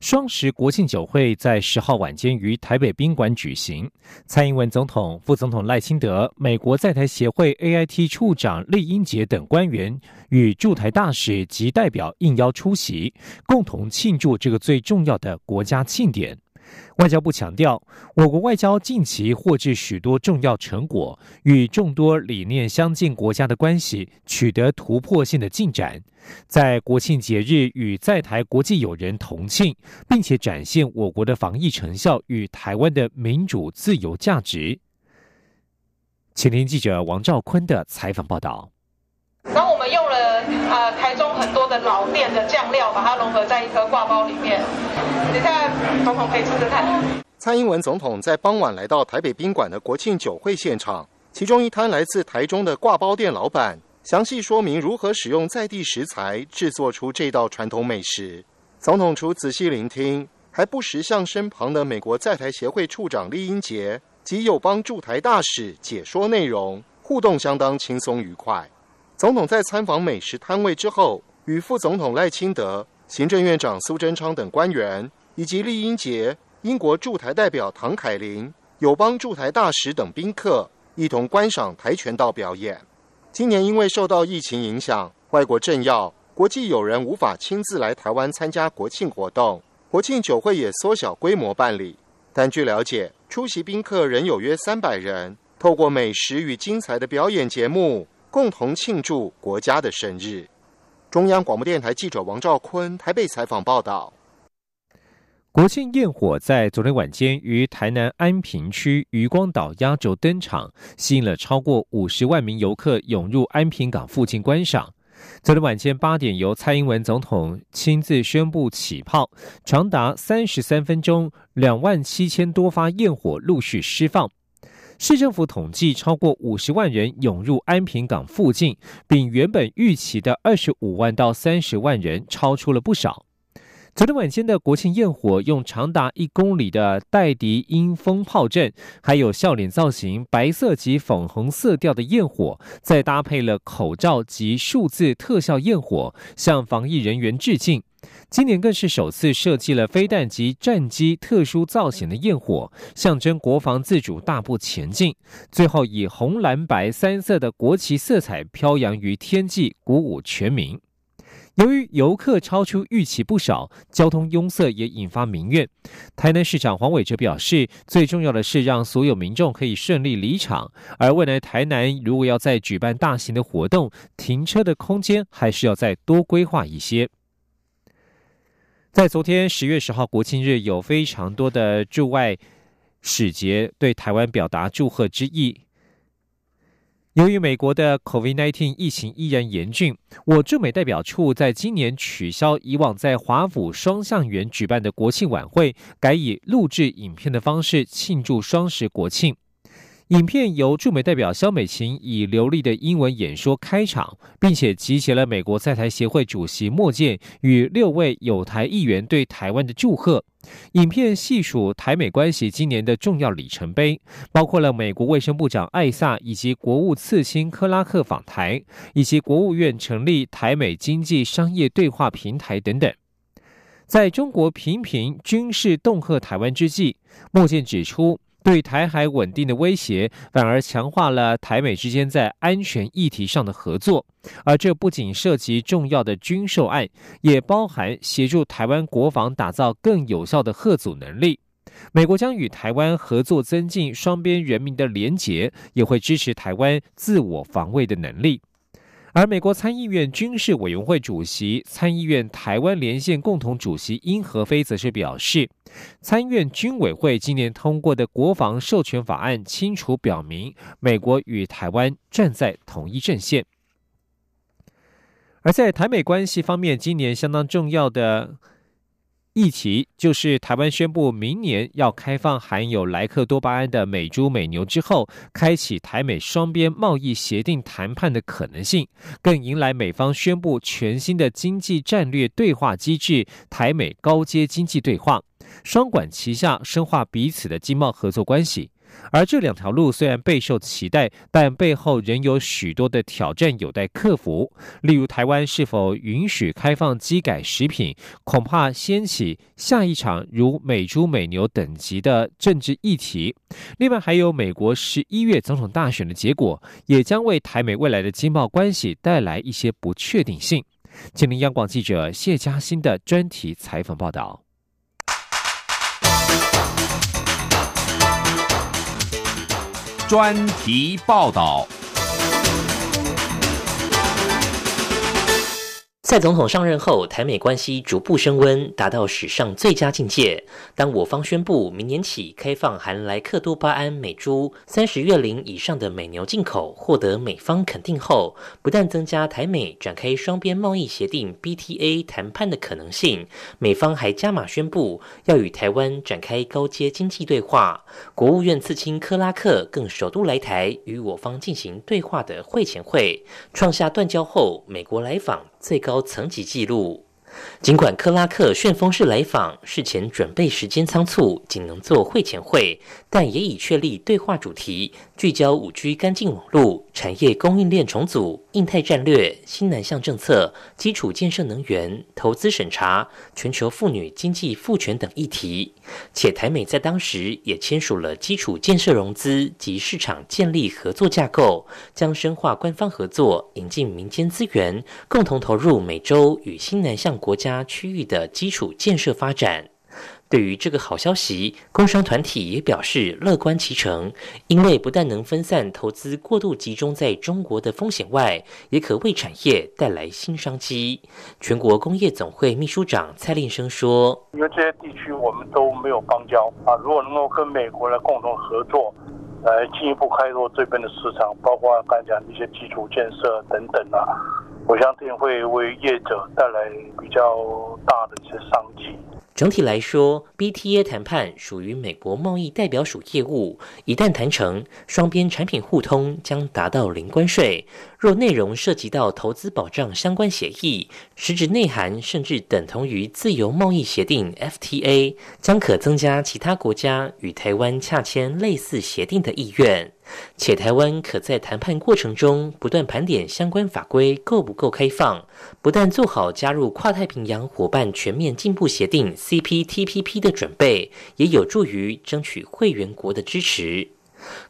双十国庆酒会在十号晚间于台北宾馆举行，蔡英文总统、副总统赖清德、美国在台协会 AIT 处长厉英杰等官员与驻台大使及代表应邀出席，共同庆祝这个最重要的国家庆典。外交部强调，我国外交近期获致许多重要成果，与众多理念相近国家的关系取得突破性的进展。在国庆节日与在台国际友人同庆，并且展现我国的防疫成效与台湾的民主自由价值。请听记者王兆坤的采访报道。然后我们用了呃台中很多的老店的酱料，把它融合在一颗挂包里面。等一下，总统可以试试看。蔡英文总统在傍晚来到台北宾馆的国庆酒会现场，其中一摊来自台中的挂包店老板，详细说明如何使用在地食材制作出这道传统美食。总统除仔细聆听，还不时向身旁的美国在台协会处长厉英杰及友邦驻台大使解说内容，互动相当轻松愉快。总统在参访美食摊位之后，与副总统赖清德、行政院长苏贞昌等官员，以及厉英杰、英国驻台代表唐凯琳、友邦驻台大使等宾客一同观赏跆拳道表演。今年因为受到疫情影响，外国政要、国际友人无法亲自来台湾参加国庆活动，国庆酒会也缩小规模办理。但据了解，出席宾客仍有约三百人，透过美食与精彩的表演节目。共同庆祝国家的生日。中央广播电台记者王兆坤台北采访报道。国庆焰火在昨天晚间于台南安平区渔光岛压轴登场，吸引了超过五十万名游客涌入安平港附近观赏。昨天晚间八点，由蔡英文总统亲自宣布起炮，长达三十三分钟，两万七千多发焰火陆续释放。市政府统计，超过五十万人涌入安平港附近，比原本预期的二十五万到三十万人超出了不少。昨天晚间的国庆焰火，用长达一公里的带笛音风炮阵，还有笑脸造型、白色及粉红色调的焰火，再搭配了口罩及数字特效焰火，向防疫人员致敬。今年更是首次设计了飞弹及战机特殊造型的焰火，象征国防自主大步前进。最后以红蓝白三色的国旗色彩飘扬于天际，鼓舞全民。由于游客超出预期不少，交通拥塞也引发民怨。台南市长黄伟哲表示，最重要的是让所有民众可以顺利离场。而未来台南如果要再举办大型的活动，停车的空间还是要再多规划一些。在昨天十月十号国庆日，有非常多的驻外使节对台湾表达祝贺之意。由于美国的 COVID-19 疫情依然严峻，我驻美代表处在今年取消以往在华府双向园举办的国庆晚会，改以录制影片的方式庆祝双十国庆。影片由驻美代表肖美琴以流利的英文演说开场，并且集结了美国在台协会主席莫健与六位有台议员对台湾的祝贺。影片细数台美关系今年的重要里程碑，包括了美国卫生部长艾萨以及国务次卿克拉克访台，以及国务院成立台美经济商业对话平台等等。在中国频频军事恫吓台湾之际，莫健指出。对台海稳定的威胁，反而强化了台美之间在安全议题上的合作。而这不仅涉及重要的军售案，也包含协助台湾国防打造更有效的核阻能力。美国将与台湾合作，增进双边人民的连结，也会支持台湾自我防卫的能力。而美国参议院军事委员会主席、参议院台湾连线共同主席殷和飞则是表示，参院军委会今年通过的国防授权法案，清楚表明美国与台湾站在同一阵线。而在台美关系方面，今年相当重要的议题就是台湾宣布明年要开放含有莱克多巴胺的美猪美牛之后，开启台美双边贸易协定谈判的可能性，更迎来美方宣布全新的经济战略对话机制——台美高阶经济对话，双管齐下，深化彼此的经贸合作关系。而这两条路虽然备受期待，但背后仍有许多的挑战有待克服。例如，台湾是否允许开放机改食品，恐怕掀起下一场如美猪美牛等级的政治议题。另外，还有美国十一月总统大选的结果，也将为台美未来的经贸关系带来一些不确定性。请听央广记者谢嘉欣的专题采访报道。专题报道。在总统上任后，台美关系逐步升温，达到史上最佳境界。当我方宣布明年起开放含莱克多巴胺美猪三十月龄以上的美牛进口，获得美方肯定后，不但增加台美展开双边贸易协定 BTA 谈判的可能性，美方还加码宣布要与台湾展开高阶经济对话。国务院次卿克拉克更首度来台与我方进行对话的会前会，创下断交后美国来访。最高层级记录。尽管克拉克旋风式来访，事前准备时间仓促，仅能做会前会，但也已确立对话主题，聚焦五 G 干净网络、产业供应链重组、印太战略、新南向政策、基础建设能源、投资审查、全球妇女经济赋权等议题。且台美在当时也签署了基础建设融资及市场建立合作架构，将深化官方合作，引进民间资源，共同投入美洲与新南向。国家区域的基础建设发展，对于这个好消息，工商团体也表示乐观其成，因为不但能分散投资过度集中在中国的风险外，也可为产业带来新商机。全国工业总会秘书长蔡令生说：“因为这些地区我们都没有邦交啊，如果能够跟美国来共同合作，来进一步开拓这边的市场，包括刚才讲的一些基础建设等等啊。”我相信会为业者带来比较大的一些商机。整体来说，BTA 谈判属于美国贸易代表署业务，一旦谈成，双边产品互通将达到零关税。若内容涉及到投资保障相关协议，实质内涵甚至等同于自由贸易协定 FTA，将可增加其他国家与台湾洽签类似协定的意愿。且台湾可在谈判过程中不断盘点相关法规够不够开放，不但做好加入跨太平洋伙伴全面进步协定 （CPTPP） 的准备，也有助于争取会员国的支持。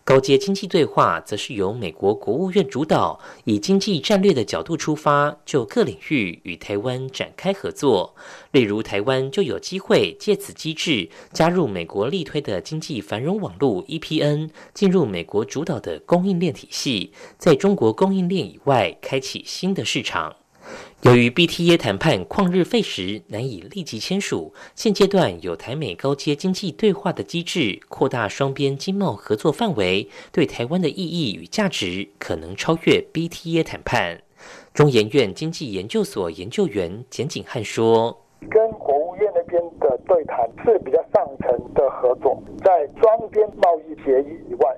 高阶经济对话则是由美国国务院主导，以经济战略的角度出发，就各领域与台湾展开合作。例如，台湾就有机会借此机制加入美国力推的经济繁荣网络 （EPN），进入美国主导的供应链体系，在中国供应链以外开启新的市场。由于 BTA 谈判旷日费时，难以立即签署，现阶段有台美高阶经济对话的机制，扩大双边经贸合作范围，对台湾的意义与价值可能超越 BTA 谈判。中研院经济研究所研究员简景汉说：“跟国务院那边的对谈是比较上层的合作，在双边贸易协议以外，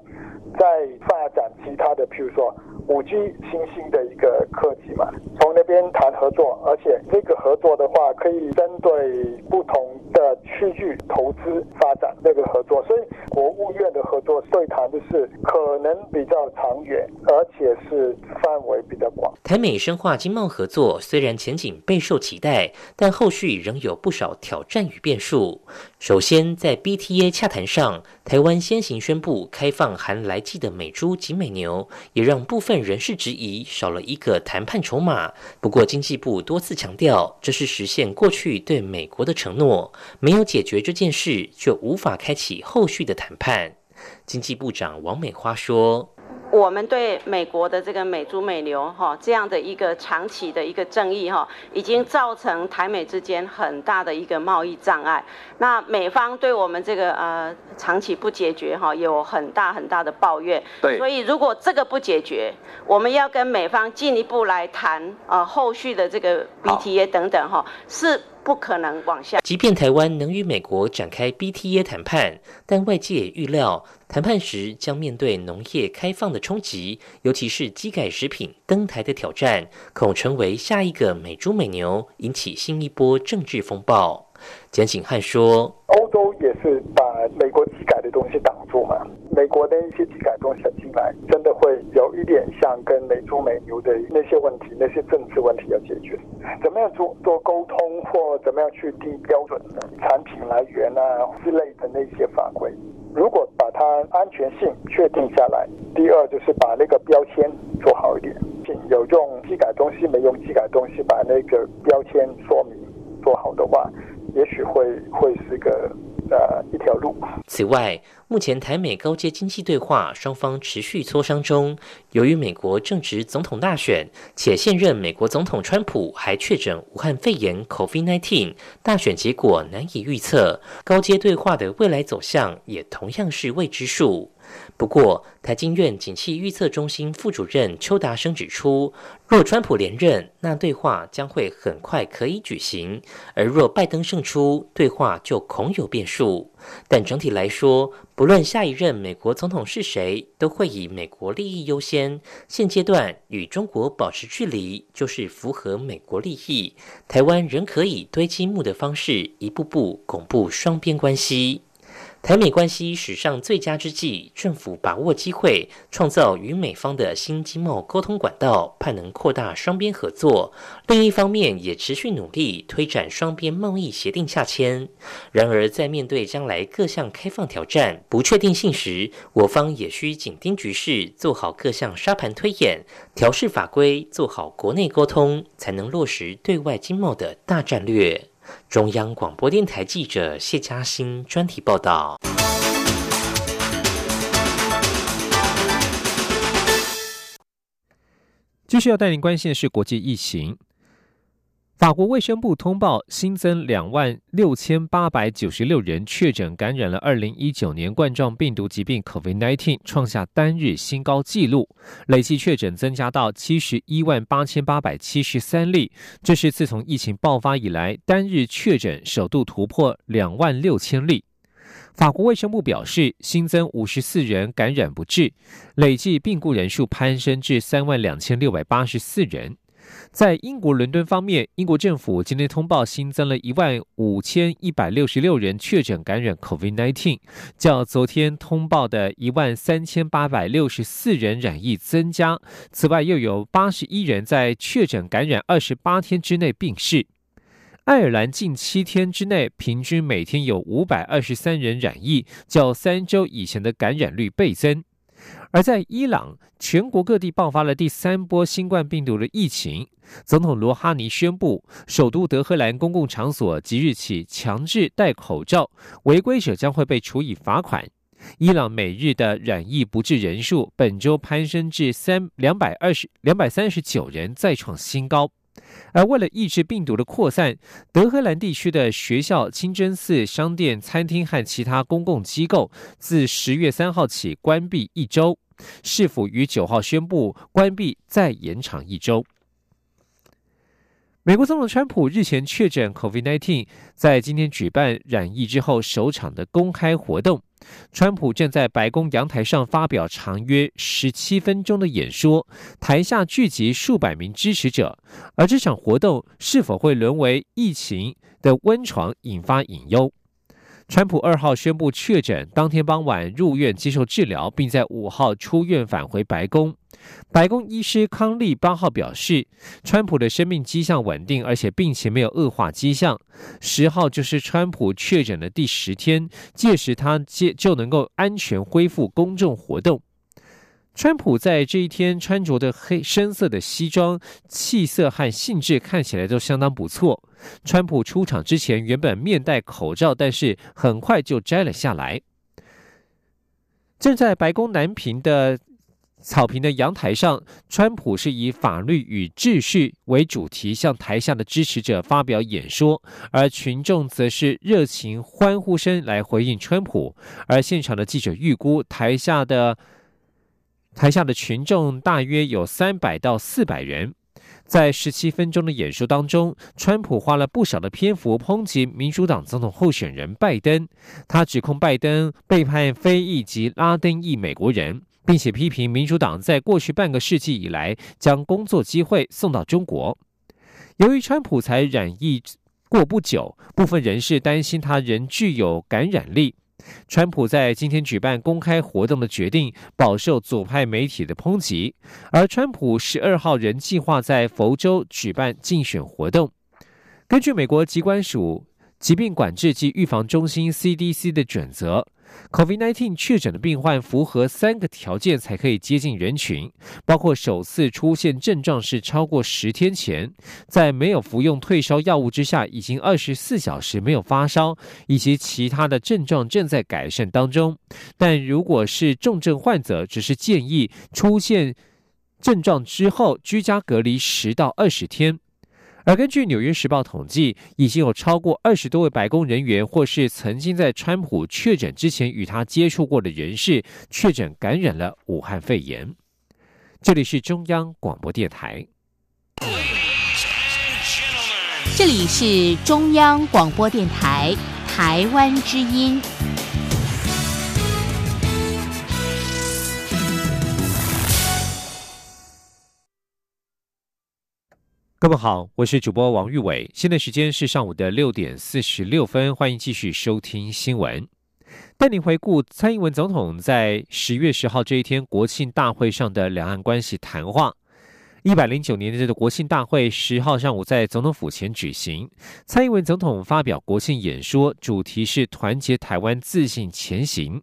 在发展其他的，譬如说。”五 G 新兴的一个科技嘛，从那边谈合作，而且这个合作的话，可以针对不同的区域投资发展这个合作，所以国务院的合作对谈的是可能比较长远，而且是范围比较广。台美深化经贸合作虽然前景备受期待，但后续仍有不少挑战与变数。首先，在 BTA 洽谈上，台湾先行宣布开放含来记的美猪及美牛，也让部分。人士质疑少了一个谈判筹码。不过，经济部多次强调，这是实现过去对美国的承诺。没有解决这件事，就无法开启后续的谈判。经济部长王美花说。我们对美国的这个美猪美牛哈这样的一个长期的一个争议哈，已经造成台美之间很大的一个贸易障碍。那美方对我们这个呃长期不解决哈，有很大很大的抱怨。对。所以如果这个不解决，我们要跟美方进一步来谈呃后续的这个 BTA 等等哈，是不可能往下。即便台湾能与美国展开 BTA 谈判，但外界也预料谈判时将面对农业开放的冲击，尤其是机改食品登台的挑战，恐成为下一个美猪美牛，引起新一波政治风暴。简景汉说：“欧洲也是把美国机改的东西挡住嘛。美国的一些机改东西进来，真的会有一点像跟美猪美牛的那些问题、那些政治问题要解决。怎么样做做沟通，或怎么样去定标准的？产品来源啊之类的那些法规，如果它安全性确定下来，第二就是把那个标签做好一点，有用机改东西没用机改东西，把那个标签说明做好的话。”也许会会是个的一条路。此外，目前台美高阶经济对话双方持续磋商中。由于美国正值总统大选，且现任美国总统川普还确诊武汉肺炎 （COVID-19），大选结果难以预测，高阶对话的未来走向也同样是未知数。不过，台经院景气预测中心副主任邱达生指出，若川普连任，那对话将会很快可以举行；而若拜登胜出，对话就恐有变数。但整体来说，不论下一任美国总统是谁，都会以美国利益优先。现阶段与中国保持距离，就是符合美国利益。台湾仍可以堆积木的方式，一步步巩固双边关系。台美关系史上最佳之际，政府把握机会，创造与美方的新经贸沟通管道，盼能扩大双边合作。另一方面，也持续努力推展双边贸易协定下签。然而，在面对将来各项开放挑战、不确定性时，我方也需紧盯局势，做好各项沙盘推演，调试法规，做好国内沟通，才能落实对外经贸的大战略。中央广播电台记者谢嘉欣专题报道。继续要带您关心的是国际疫情。法国卫生部通报新增两万六千八百九十六人确诊感染了二零一九年冠状病毒疾病 （COVID-19），创下单日新高纪录，累计确诊增加到七十一万八千八百七十三例。这是自从疫情爆发以来单日确诊首度突破两万六千例。法国卫生部表示，新增五十四人感染不治，累计病故人数攀升至三万两千六百八十四人。在英国伦敦方面，英国政府今天通报新增了一万五千一百六十六人确诊感染 COVID-19，较昨天通报的一万三千八百六十四人染疫增加。此外，又有八十一人在确诊感染二十八天之内病逝。爱尔兰近七天之内平均每天有五百二十三人染疫，较三周以前的感染率倍增。而在伊朗，全国各地爆发了第三波新冠病毒的疫情。总统罗哈尼宣布，首都德黑兰公共场所即日起强制戴口罩，违规者将会被处以罚款。伊朗每日的染疫不治人数本周攀升至三两百二十两百三十九人，再创新高。而为了抑制病毒的扩散，德黑兰地区的学校、清真寺、商店、餐厅和其他公共机构自十月三号起关闭一周。市府于九号宣布关闭，再延长一周。美国总统川普日前确诊 COVID-19，在今天举办染疫之后首场的公开活动。川普正在白宫阳台上发表长约十七分钟的演说，台下聚集数百名支持者。而这场活动是否会沦为疫情的温床，引发隐忧。川普二号宣布确诊，当天傍晚入院接受治疗，并在五号出院返回白宫。白宫医师康利八号表示，川普的生命迹象稳定，而且病情没有恶化迹象。十号就是川普确诊的第十天，届时他接就能够安全恢复公众活动。川普在这一天穿着的黑深色的西装，气色和兴致看起来都相当不错。川普出场之前原本面戴口罩，但是很快就摘了下来。正在白宫南屏的草坪的阳台上，川普是以法律与秩序为主题向台下的支持者发表演说，而群众则是热情欢呼声来回应川普。而现场的记者预估，台下的。台下的群众大约有三百到四百人。在十七分钟的演说当中，川普花了不少的篇幅抨击民主党总统候选人拜登。他指控拜登背叛非裔及拉丁裔美国人，并且批评民主党在过去半个世纪以来将工作机会送到中国。由于川普才染疫过不久，部分人士担心他仍具有感染力。川普在今天举办公开活动的决定饱受左派媒体的抨击，而川普十二号仍计划在佛州举办竞选活动。根据美国疾管署疾病管制及预防中心 （CDC） 的准则。COVID-19 确诊的病患符合三个条件才可以接近人群，包括首次出现症状是超过十天前，在没有服用退烧药物之下已经二十四小时没有发烧，以及其他的症状正在改善当中。但如果是重症患者，只是建议出现症状之后居家隔离十到二十天。而根据《纽约时报》统计，已经有超过二十多位白宫人员，或是曾经在川普确诊之前与他接触过的人士，确诊感染了武汉肺炎。这里是中央广播电台。这里是中央广播电台台湾之音。各位好，我是主播王玉伟，现在时间是上午的六点四十六分，欢迎继续收听新闻，带您回顾蔡英文总统在十月十号这一天国庆大会上的两岸关系谈话。一百零九年的这个国庆大会十号上午在总统府前举行，蔡英文总统发表国庆演说，主题是团结台湾，自信前行。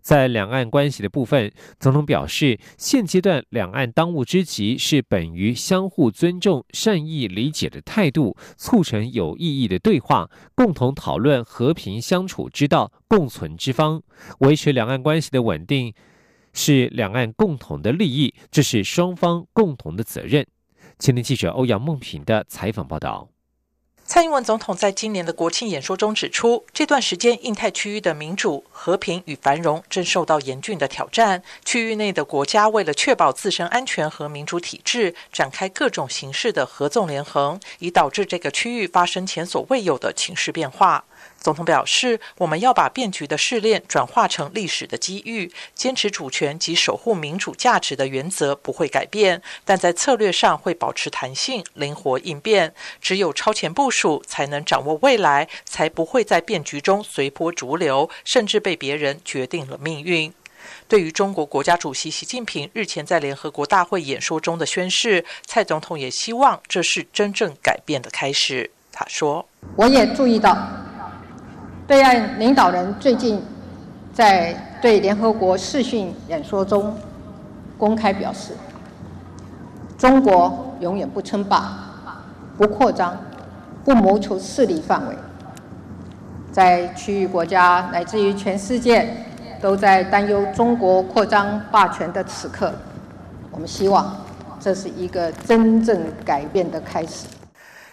在两岸关系的部分，总统表示，现阶段两岸当务之急是本于相互尊重、善意理解的态度，促成有意义的对话，共同讨论和平相处之道、共存之方，维持两岸关系的稳定，是两岸共同的利益，这是双方共同的责任。前天记者欧阳梦平的采访报道。蔡英文总统在今年的国庆演说中指出，这段时间印太区域的民主、和平与繁荣正受到严峻的挑战。区域内的国家为了确保自身安全和民主体制，展开各种形式的合纵连横，以导致这个区域发生前所未有的情势变化。总统表示，我们要把变局的试炼转化成历史的机遇，坚持主权及守护民主价值的原则不会改变，但在策略上会保持弹性，灵活应变。只有超前部署，才能掌握未来，才不会在变局中随波逐流，甚至被别人决定了命运。对于中国国家主席习近平日前在联合国大会演说中的宣誓，蔡总统也希望这是真正改变的开始。他说：“我也注意到。”对岸领导人最近在对联合国视讯演说中公开表示，中国永远不称霸、不扩张、不谋求势力范围。在区域国家乃至于全世界都在担忧中国扩张霸权的此刻，我们希望这是一个真正改变的开始。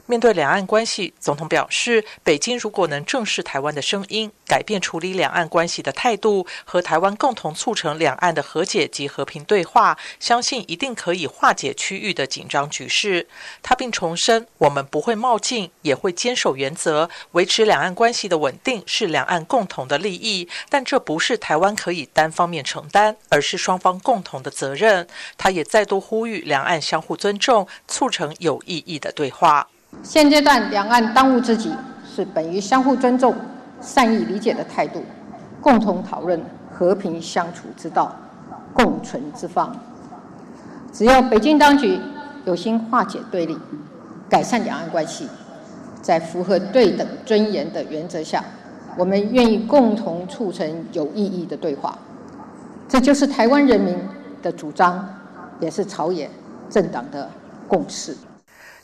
面对两岸关系，总统表示，北京如果能正视台湾的声音，改变处理两岸关系的态度，和台湾共同促成两岸的和解及和平对话，相信一定可以化解区域的紧张局势。他并重申，我们不会冒进，也会坚守原则，维持两岸关系的稳定是两岸共同的利益，但这不是台湾可以单方面承担，而是双方共同的责任。他也再度呼吁两岸相互尊重，促成有意义的对话。现阶段，两岸当务之急是本于相互尊重、善意理解的态度，共同讨论和平相处之道、共存之方。只要北京当局有心化解对立、改善两岸关系，在符合对等尊严的原则下，我们愿意共同促成有意义的对话。这就是台湾人民的主张，也是朝野政党的共识。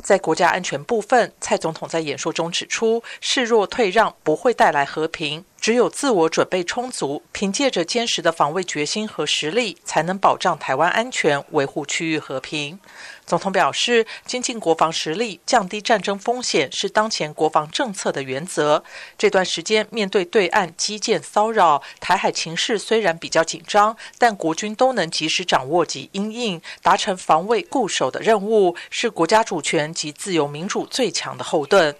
在国家安全部分，蔡总统在演说中指出，示弱退让不会带来和平。只有自我准备充足，凭借着坚实的防卫决心和实力，才能保障台湾安全，维护区域和平。总统表示，精进国防实力、降低战争风险是当前国防政策的原则。这段时间，面对对岸基建骚扰，台海情势虽然比较紧张，但国军都能及时掌握及应应，达成防卫固守的任务，是国家主权及自由民主最强的后盾。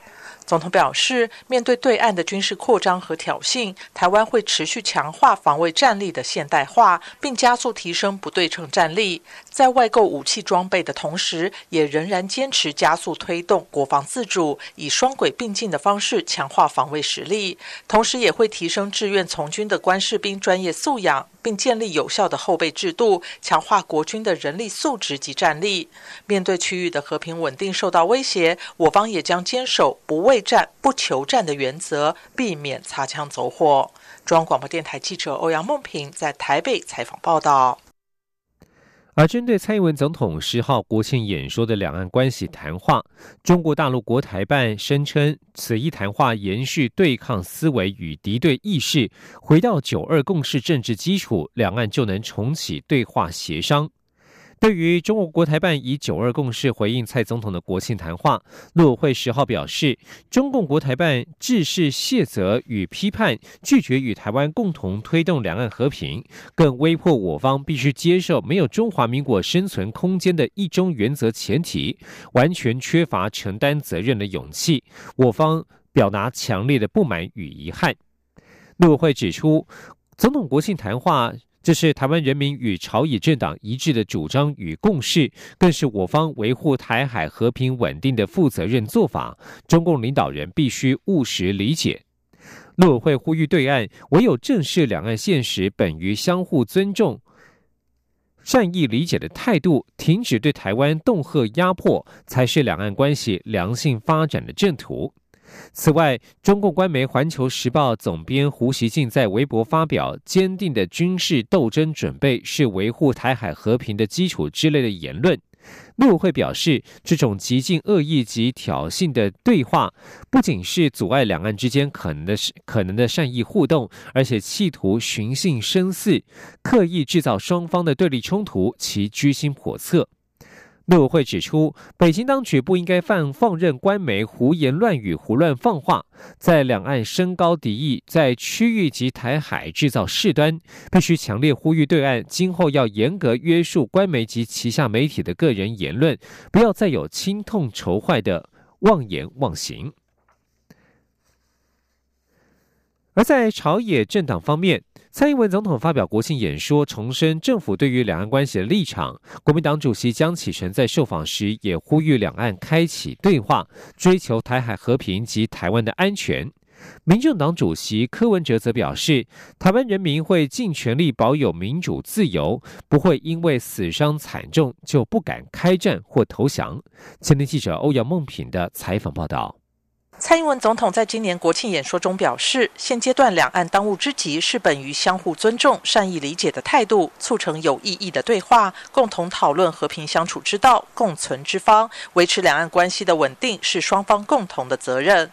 总统表示，面对对岸的军事扩张和挑衅，台湾会持续强化防卫战力的现代化，并加速提升不对称战力。在外购武器装备的同时，也仍然坚持加速推动国防自主，以双轨并进的方式强化防卫实力。同时，也会提升志愿从军的官士兵专业素养。并建立有效的后备制度，强化国军的人力素质及战力。面对区域的和平稳定受到威胁，我方也将坚守不畏战、不求战的原则，避免擦枪走火。中央广播电台记者欧阳梦平在台北采访报道。而针对蔡英文总统十号国庆演说的两岸关系谈话，中国大陆国台办声称，此一谈话延续对抗思维与敌对意识，回到九二共识政治基础，两岸就能重启对话协商。对于中国国台办以“九二共识”回应蔡总统的国庆谈话，陆委会十号表示，中共国台办致是谢责与批判，拒绝与台湾共同推动两岸和平，更威迫我方必须接受没有中华民国生存空间的一中原则前提，完全缺乏承担责任的勇气。我方表达强烈的不满与遗憾。陆委会指出，总统国庆谈话。这是台湾人民与朝野政党一致的主张与共识，更是我方维护台海和平稳定的负责任做法。中共领导人必须务实理解。陆委会呼吁对岸，唯有正视两岸现实，本于相互尊重、善意理解的态度，停止对台湾恫吓压迫，才是两岸关系良性发展的正途。此外，中共官媒《环球时报》总编胡锡进在微博发表“坚定的军事斗争准备是维护台海和平的基础”之类的言论。陆委会表示，这种极尽恶意及挑衅的对话，不仅是阻碍两岸之间可能的可能的善意互动，而且企图寻衅生事，刻意制造双方的对立冲突，其居心叵测。陆委会指出，北京当局不应该放放任官媒胡言乱语、胡乱放话，在两岸升高敌意，在区域及台海制造事端，必须强烈呼吁对岸今后要严格约束官媒及旗下媒体的个人言论，不要再有轻痛仇坏的妄言妄行。而在朝野政党方面，蔡英文总统发表国庆演说，重申政府对于两岸关系的立场。国民党主席江启臣在受访时也呼吁两岸开启对话，追求台海和平及台湾的安全。民政党主席柯文哲则表示，台湾人民会尽全力保有民主自由，不会因为死伤惨重就不敢开战或投降。前天记者欧阳梦品的采访报道。蔡英文总统在今年国庆演说中表示，现阶段两岸当务之急是本于相互尊重、善意理解的态度，促成有意义的对话，共同讨论和平相处之道、共存之方，维持两岸关系的稳定是双方共同的责任。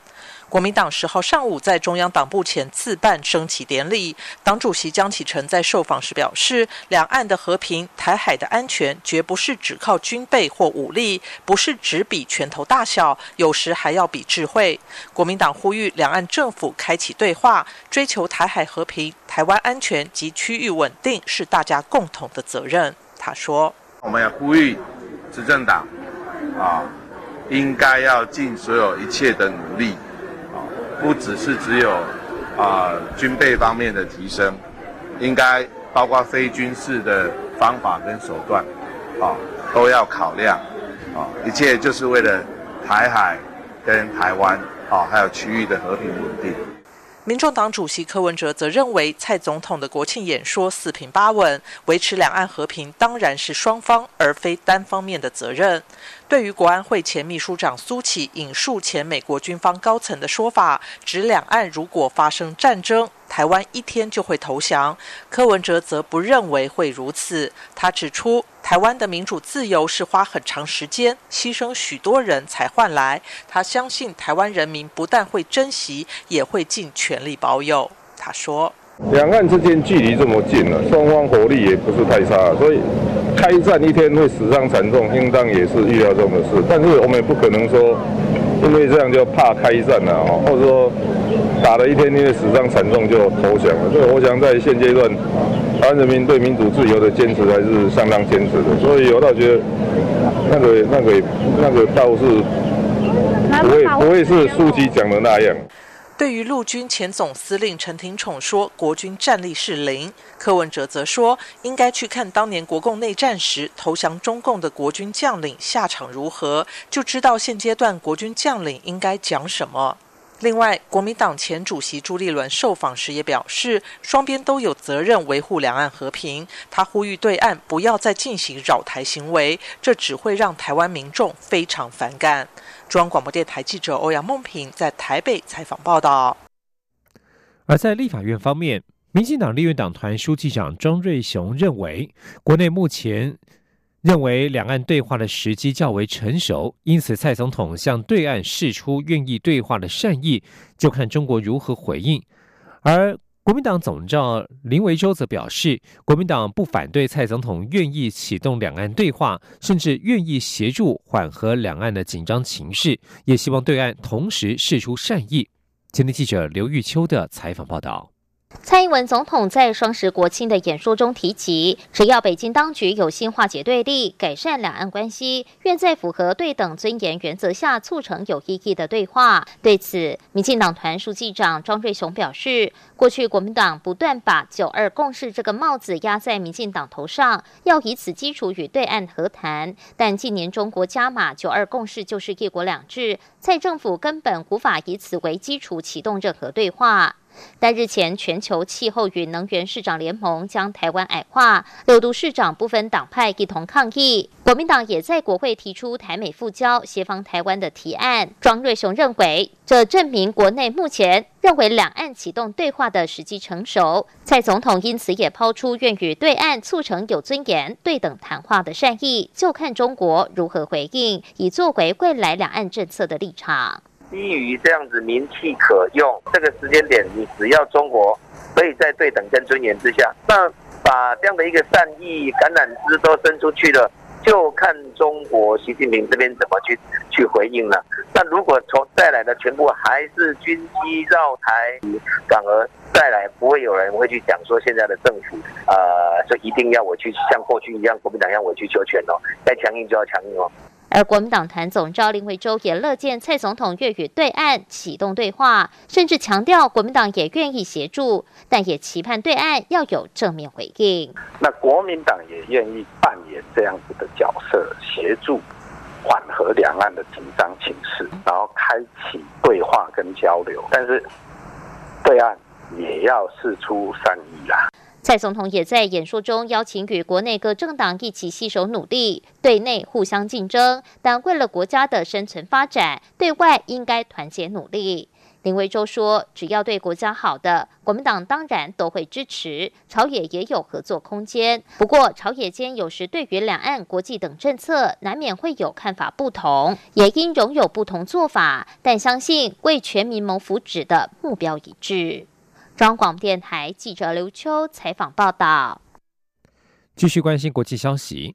国民党十号上午在中央党部前自办升旗典礼，党主席江启臣在受访时表示，两岸的和平、台海的安全，绝不是只靠军备或武力，不是只比拳头大小，有时还要比智慧。国民党呼吁两岸政府开启对话，追求台海和平、台湾安全及区域稳定，是大家共同的责任。他说：“我们要呼吁执政党啊，应该要尽所有一切的努力。”不只是只有啊军备方面的提升，应该包括非军事的方法跟手段，啊都要考量，啊一切就是为了台海跟台湾啊还有区域的和平稳定。民众党主席柯文哲则认为，蔡总统的国庆演说四平八稳，维持两岸和平当然是双方而非单方面的责任。对于国安会前秘书长苏启引述前美国军方高层的说法，指两岸如果发生战争，台湾一天就会投降。柯文哲则不认为会如此。他指出，台湾的民主自由是花很长时间、牺牲许多人才换来。他相信台湾人民不但会珍惜，也会尽全力保佑。他说：“两岸之间距离这么近了，双方火力也不是太差，所以开战一天会死伤惨重，应当也是预料中的事。但是我们也不可能说，因为这样就怕开战了啊，或者说打了一天，因为死伤惨重就投降了。所以我想在现阶段，台湾人民对民主自由的坚持还是相当坚持的。所以我倒觉得，那个、那个、那个倒是不会不会是书记讲的那样。”对于陆军前总司令陈廷宠说国军战力是零，柯文哲则说应该去看当年国共内战时投降中共的国军将领下场如何，就知道现阶段国军将领应该讲什么。另外，国民党前主席朱立伦受访时也表示，双边都有责任维护两岸和平。他呼吁对岸不要再进行扰台行为，这只会让台湾民众非常反感。中央广播电台记者欧阳梦平在台北采访报道。而在立法院方面，民进党立院党团书记长庄瑞雄认为，国内目前认为两岸对话的时机较为成熟，因此蔡总统向对岸示出愿意对话的善意，就看中国如何回应。而国民党总召林维洲则表示，国民党不反对蔡总统愿意启动两岸对话，甚至愿意协助缓和两岸的紧张情势，也希望对岸同时示出善意。今天记者刘玉秋的采访报道。蔡英文总统在双十国庆的演说中提及，只要北京当局有心化解对立、改善两岸关系，愿在符合对等尊严原则下促成有意义的对话。对此，民进党团书记长庄瑞雄表示，过去国民党不断把“九二共识”这个帽子压在民进党头上，要以此基础与对岸和谈。但近年中国加码“九二共识”就是一国两制，蔡政府根本无法以此为基础启动任何对话。但日前，全球气候与能源市长联盟将台湾矮化，六都市长不分党派一同抗议。国民党也在国会提出台美复交、协防台湾的提案。庄瑞雄认为，这证明国内目前认为两岸启动对话的时机成熟。蔡总统因此也抛出愿与对岸促成有尊严、对等谈话的善意，就看中国如何回应，以作为未来两岸政策的立场。基于这样子名气可用，这个时间点，你只要中国可以在对等跟尊严之下，那把这样的一个善意橄榄枝都伸出去了，就看中国习近平这边怎么去去回应了。那如果从再来的全部还是军机绕台，反而再来不会有人会去讲说现在的政府，呃，就一定要我去像过去一样，国民党要我去求全哦，该强硬就要强硬哦。而国民党团总召林维洲也乐见蔡总统粤语对岸启动对话，甚至强调国民党也愿意协助，但也期盼对岸要有正面回应。那国民党也愿意扮演这样子的角色，协助缓和两岸的紧张情势，然后开启对话跟交流。但是对岸也要示出善意啦。蔡总统也在演说中邀请与国内各政党一起携手努力，对内互相竞争，但为了国家的生存发展，对外应该团结努力。林维洲说：“只要对国家好的，国民党当然都会支持。朝野也有合作空间，不过朝野间有时对于两岸、国际等政策，难免会有看法不同，也应拥有不同做法，但相信为全民谋福祉的目标一致。”中广电台记者刘秋采访报道。继续关心国际消息，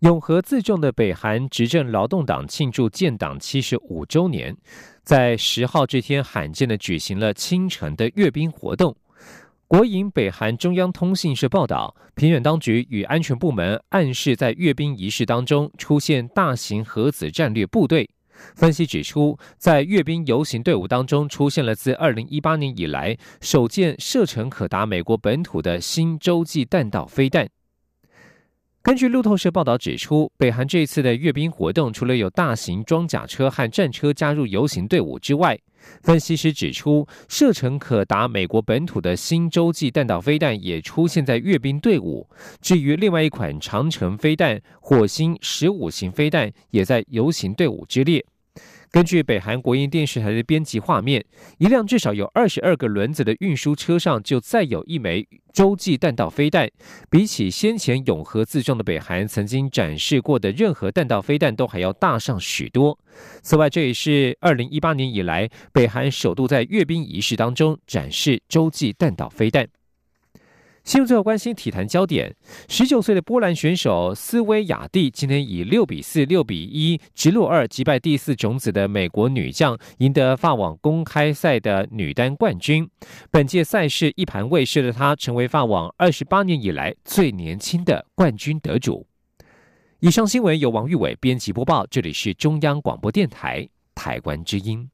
永和自重的北韩执政劳动党庆祝建党七十五周年，在十号这天罕见的举行了清晨的阅兵活动。国营北韩中央通信社报道，平远当局与安全部门暗示，在阅兵仪式当中出现大型核子战略部队。分析指出，在阅兵游行队伍当中出现了自2018年以来首件射程可达美国本土的新洲际弹道飞弹。根据路透社报道指出，北韩这一次的阅兵活动，除了有大型装甲车和战车加入游行队伍之外，分析师指出，射程可达美国本土的新洲际弹道飞弹也出现在阅兵队伍。至于另外一款长城飞弹——火星十五型飞弹，也在游行队伍之列。根据北韩国营电视台的编辑画面，一辆至少有二十二个轮子的运输车上就载有一枚洲际弹道飞弹。比起先前永和自重的北韩曾经展示过的任何弹道飞弹，都还要大上许多。此外，这也是二零一八年以来北韩首度在阅兵仪式当中展示洲际弹道飞弹。新闻最后关心体坛焦点：十九岁的波兰选手斯威亚蒂今天以六比四、六比一直落二击败第四种子的美国女将，赢得法网公开赛的女单冠军。本届赛事一盘未失的她，成为法网二十八年以来最年轻的冠军得主。以上新闻由王玉伟编辑播报，这里是中央广播电台台湾之音。